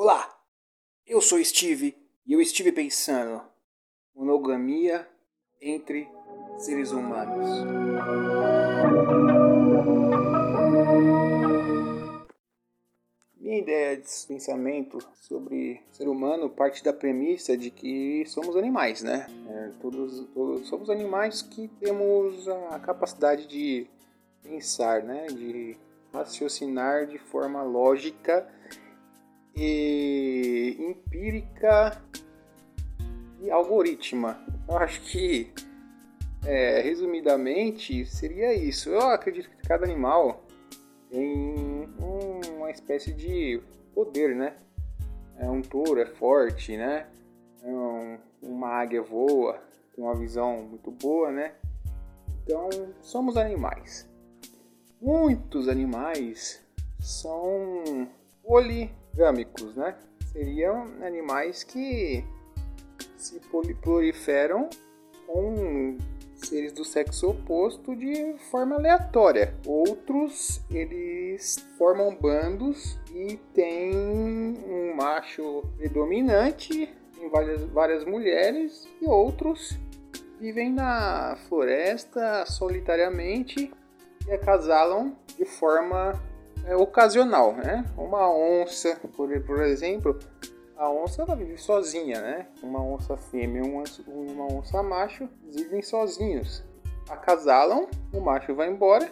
Olá, eu sou Steve e eu estive pensando monogamia entre seres humanos. Minha ideia de pensamento sobre ser humano parte da premissa de que somos animais, né? É, todos, todos somos animais que temos a capacidade de pensar, né? De raciocinar de forma lógica e empírica e algorítmica. Eu acho que, é, resumidamente, seria isso. Eu acredito que cada animal tem uma espécie de poder, né? É um touro é forte, né? É um, uma águia voa, tem uma visão muito boa, né? Então, somos animais. Muitos animais são poligâmicos, né? Seriam animais que se proliferam com seres do sexo oposto de forma aleatória. Outros, eles formam bandos e tem um macho predominante em várias, várias mulheres e outros vivem na floresta solitariamente e acasalam de forma é, ocasional, né? Uma onça, por, por exemplo, a onça ela vive sozinha, né? Uma onça fêmea e uma, uma onça macho vivem sozinhos. Acasalam, o macho vai embora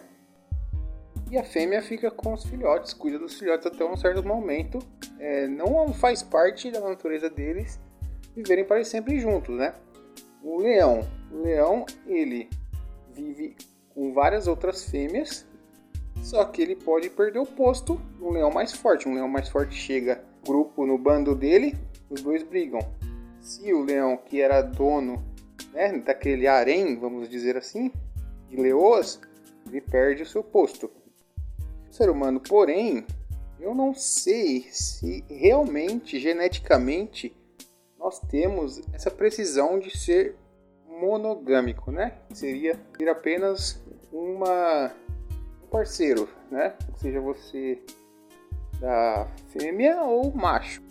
e a fêmea fica com os filhotes, cuida dos filhotes até um certo momento. É, não faz parte da natureza deles viverem para sempre juntos, né? O leão, o leão ele vive com várias outras fêmeas, só que ele pode perder o posto um leão mais forte. Um leão mais forte chega grupo no bando dele, os dois brigam. Se o leão que era dono né, daquele harém, vamos dizer assim, de leoas, ele perde o seu posto. O ser humano, porém, eu não sei se realmente, geneticamente, nós temos essa precisão de ser monogâmico, né? Seria ter apenas uma um parceiro, né? Seja você da fêmea ou macho.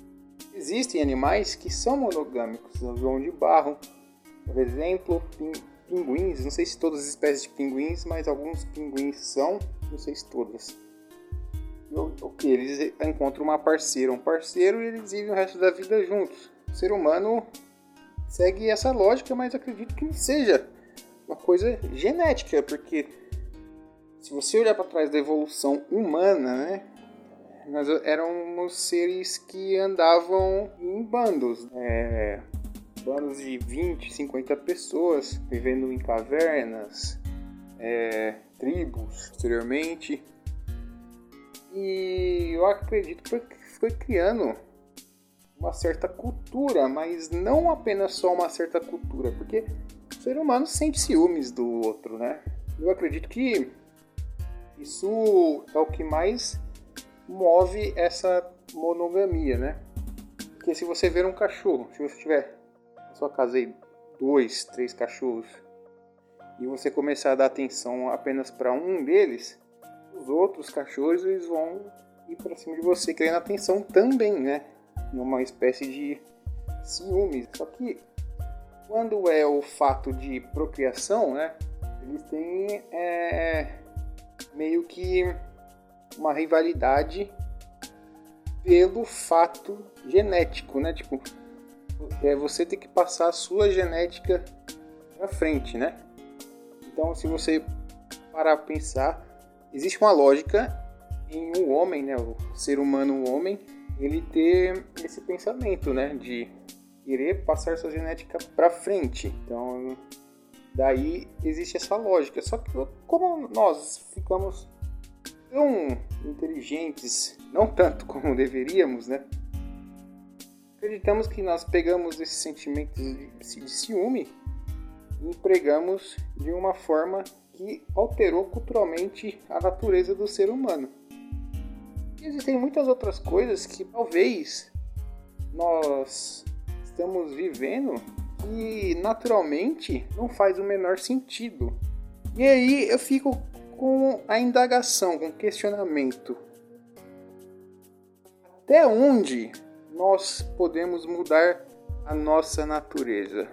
Existem animais que são monogâmicos, o João de Barro, por exemplo, pinguins, não sei se todas as espécies de pinguins, mas alguns pinguins são, não sei se todas. O que? Eles encontram uma parceira, um parceiro e eles vivem o resto da vida juntos. O ser humano segue essa lógica, mas acredito que seja uma coisa genética, porque se você olhar para trás da evolução humana, né, nós éramos seres que andavam em bandos, é, bandos de 20, 50 pessoas, vivendo em cavernas, é, tribos, posteriormente. E eu acredito que foi, criando uma certa cultura, mas não apenas só uma certa cultura, porque o ser humano sente ciúmes do outro, né? Eu acredito que isso é o que mais move essa monogamia, né? Porque se você ver um cachorro, se você tiver na sua casa aí dois, três cachorros e você começar a dar atenção apenas para um deles, os outros cachorros eles vão ir para cima de você querendo atenção também, né? Numa espécie de ciúmes. Só que quando é o fato de procriação, né? Eles têm é, meio que uma rivalidade pelo fato genético, né? Tipo, é, você tem que passar a sua genética para frente, né? Então, se você parar para pensar, existe uma lógica em um homem, né? O ser humano, o homem, ele ter esse pensamento, né? De querer passar sua genética para frente. Então, daí existe essa lógica. Só que como nós ficamos tão inteligentes, não tanto como deveríamos, né? Acreditamos que nós pegamos esses sentimentos de ciúme e empregamos de uma forma que alterou culturalmente a natureza do ser humano. E existem muitas outras coisas que talvez nós estamos vivendo e naturalmente não faz o menor sentido. E aí eu fico com a indagação, com o questionamento. Até onde nós podemos mudar a nossa natureza.